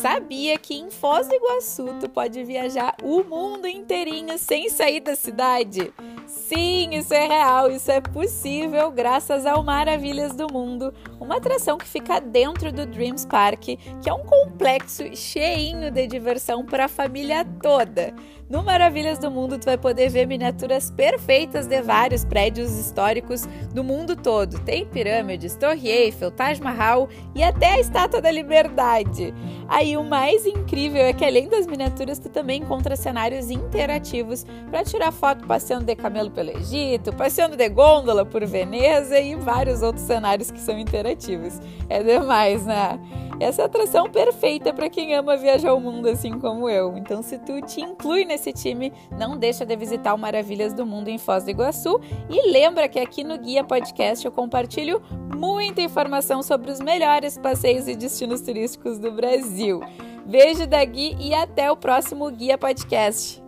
Sabia que em Foz do Iguaçu tu pode viajar o mundo inteirinho sem sair da cidade? Sim, isso é real, isso é possível graças ao Maravilhas do Mundo, uma atração que fica dentro do Dreams Park, que é um complexo cheinho de diversão para a família toda. No Maravilhas do Mundo, tu vai poder ver miniaturas perfeitas de vários prédios históricos do mundo todo. Tem pirâmides, Torre Eiffel, Taj Mahal e até a Estátua da Liberdade. Aí o mais incrível é que além das miniaturas, tu também encontra cenários interativos para tirar foto passeando de camelo pelo Egito, passeando de gôndola por Veneza e vários outros cenários que são interativos. É demais, né? Essa é a atração perfeita para quem ama viajar o mundo assim como eu. Então, se tu te inclui nesse time, não deixa de visitar o Maravilhas do Mundo em Foz do Iguaçu e lembra que aqui no Guia Podcast eu compartilho muita informação sobre os melhores passeios e destinos turísticos do Brasil. Beijo da Gui e até o próximo Guia Podcast.